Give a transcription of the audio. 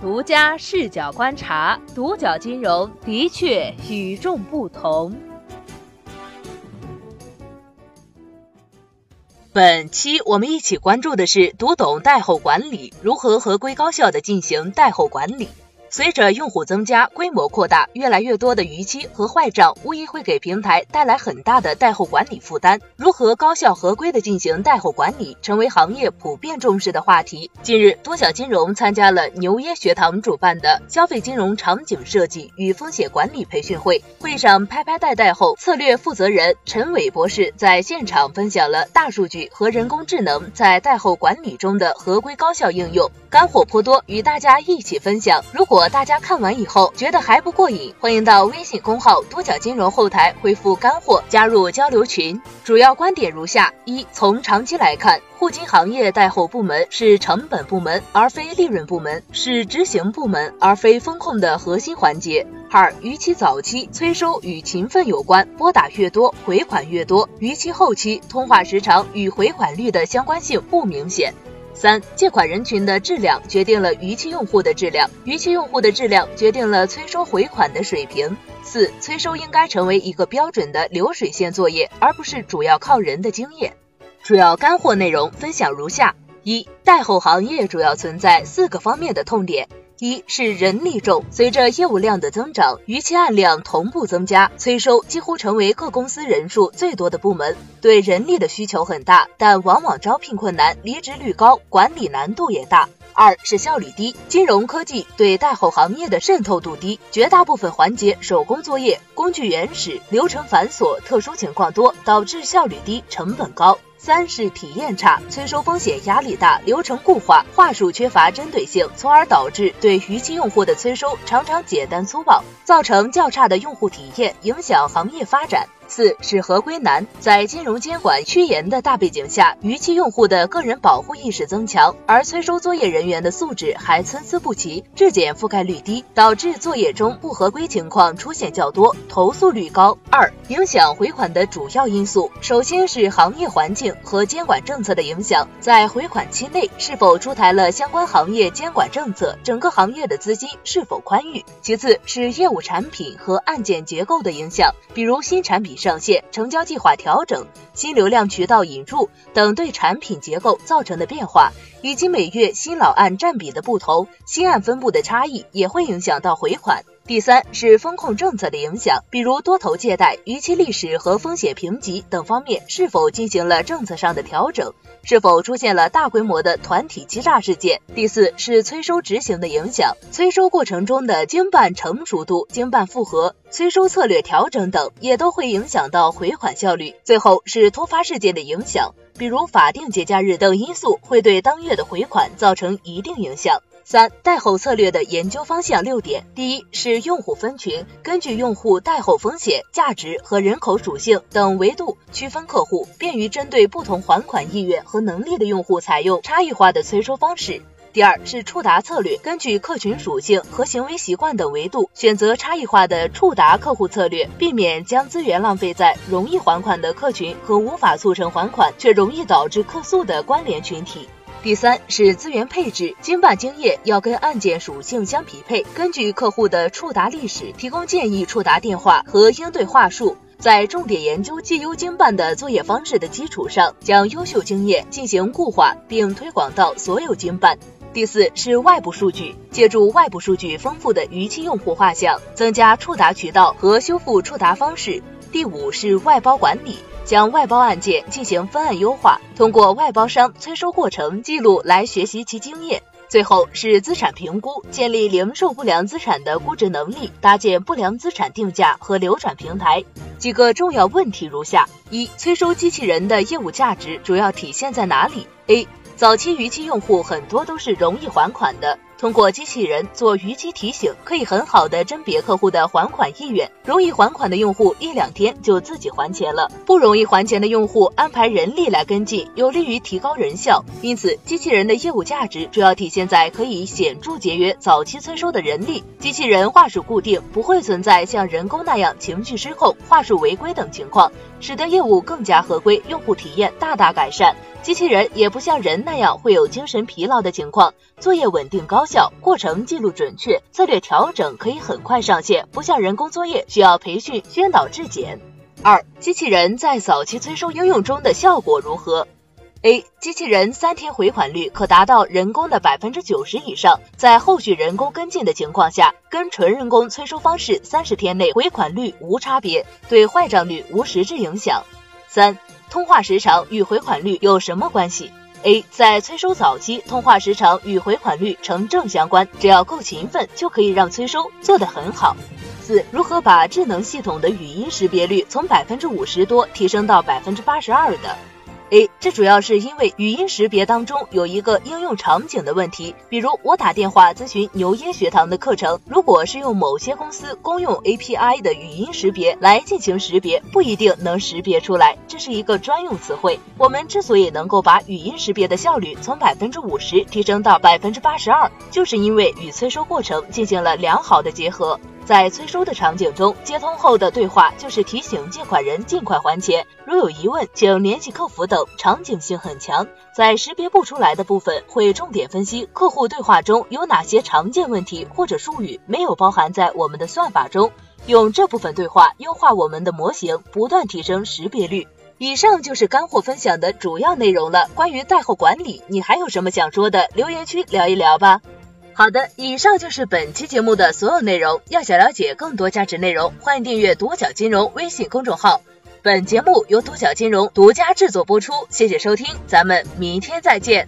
独家视角观察，独角金融的确与众不同。本期我们一起关注的是读懂贷后管理，如何合规高效的进行贷后管理。随着用户增加、规模扩大，越来越多的逾期和坏账无疑会给平台带来很大的贷后管理负担。如何高效合规的进行贷后管理，成为行业普遍重视的话题。近日，多小金融参加了牛耶学堂主办的消费金融场景设计与风险管理培训会。会上，拍拍贷贷后策略负责人陈伟博士在现场分享了大数据和人工智能在贷后管理中的合规高效应用，干货颇多，与大家一起分享。如果果大家看完以后觉得还不过瘾，欢迎到微信公号多角金融后台回复“干货”加入交流群。主要观点如下：一、从长期来看，互金行业贷后部门是成本部门而非利润部门，是执行部门而非风控的核心环节。二、逾期早期催收与勤奋有关，拨打越多回款越多；逾期后期通话时长与回款率的相关性不明显。三、借款人群的质量决定了逾期用户的质量，逾期用户的质量决定了催收回款的水平。四、催收应该成为一个标准的流水线作业，而不是主要靠人的经验。主要干货内容分享如下：一、贷后行业主要存在四个方面的痛点。一是人力重，随着业务量的增长，逾期案量同步增加，催收几乎成为各公司人数最多的部门，对人力的需求很大，但往往招聘困难，离职率高，管理难度也大。二是效率低，金融科技对贷后行业的渗透度低，绝大部分环节手工作业，工具原始，流程繁琐，特殊情况多，导致效率低，成本高。三是体验差，催收风险压力大，流程固化，话术缺乏针对性，从而导致对逾期用户的催收常常简单粗暴，造成较差的用户体验，影响行业发展。四是合规难，在金融监管趋严的大背景下，逾期用户的个人保护意识增强，而催收作业人员的素质还参差不齐，质检覆盖率低，导致作业中不合规情况出现较多，投诉率高。二、影响回款的主要因素，首先是行业环境和监管政策的影响，在回款期内是否出台了相关行业监管政策，整个行业的资金是否宽裕。其次是业务产品和案件结构的影响，比如新产品。上线、成交计划调整、新流量渠道引入等对产品结构造成的变化，以及每月新老案占比的不同、新案分布的差异，也会影响到回款。第三是风控政策的影响，比如多头借贷、逾期历史和风险评级等方面是否进行了政策上的调整，是否出现了大规模的团体欺诈事件。第四是催收执行的影响，催收过程中的经办成熟度、经办复核、催收策略调整等，也都会影响到回款效率。最后是突发事件的影响，比如法定节假日等因素会对当月的回款造成一定影响。三、贷后策略的研究方向六点：第一是用户分群，根据用户贷后风险、价值和人口属性等维度区分客户，便于针对不同还款意愿和能力的用户采用差异化的催收方式。第二是触达策略，根据客群属性和行为习惯等维度，选择差异化的触达客户策略，避免将资源浪费在容易还款的客群和无法促成还款却容易导致客诉的关联群体。第三是资源配置，经办经验要跟案件属性相匹配，根据客户的触达历史提供建议触达电话和应对话术，在重点研究绩优经办的作业方式的基础上，将优秀经验进行固化并推广到所有经办。第四是外部数据，借助外部数据丰富的逾期用户画像，增加触达渠道和修复触达方式。第五是外包管理。将外包案件进行分案优化，通过外包商催收过程记录来学习其经验。最后是资产评估，建立零售不良资产的估值能力，搭建不良资产定价和流转平台。几个重要问题如下：一、催收机器人的业务价值主要体现在哪里？A. 早期逾期用户很多都是容易还款的。通过机器人做逾期提醒，可以很好的甄别客户的还款意愿。容易还款的用户一两天就自己还钱了，不容易还钱的用户安排人力来跟进，有利于提高人效。因此，机器人的业务价值主要体现在可以显著节约早期催收的人力。机器人话术固定，不会存在像人工那样情绪失控、话术违规等情况，使得业务更加合规，用户体验大大改善。机器人也不像人那样会有精神疲劳的情况，作业稳定高效，过程记录准确，策略调整可以很快上线，不像人工作业需要培训、宣导质检。二、机器人在早期催收应用中的效果如何？A. 机器人三天回款率可达到人工的百分之九十以上，在后续人工跟进的情况下，跟纯人工催收方式三十天内回款率无差别，对坏账率无实质影响。三。通话时长与回款率有什么关系？A. 在催收早期，通话时长与回款率成正相关，只要够勤奋，就可以让催收做得很好。四、如何把智能系统的语音识别率从百分之五十多提升到百分之八十二的？A，这主要是因为语音识别当中有一个应用场景的问题，比如我打电话咨询牛音学堂的课程，如果是用某些公司公用 API 的语音识别来进行识别，不一定能识别出来，这是一个专用词汇。我们之所以能够把语音识别的效率从百分之五十提升到百分之八十二，就是因为与催收过程进行了良好的结合。在催收的场景中，接通后的对话就是提醒借款人尽快还钱，如有疑问，请联系客服等，场景性很强。在识别不出来的部分，会重点分析客户对话中有哪些常见问题或者术语没有包含在我们的算法中，用这部分对话优化我们的模型，不断提升识别率。以上就是干货分享的主要内容了。关于贷后管理，你还有什么想说的？留言区聊一聊吧。好的，以上就是本期节目的所有内容。要想了解更多价值内容，欢迎订阅独角金融微信公众号。本节目由独角金融独家制作播出，谢谢收听，咱们明天再见。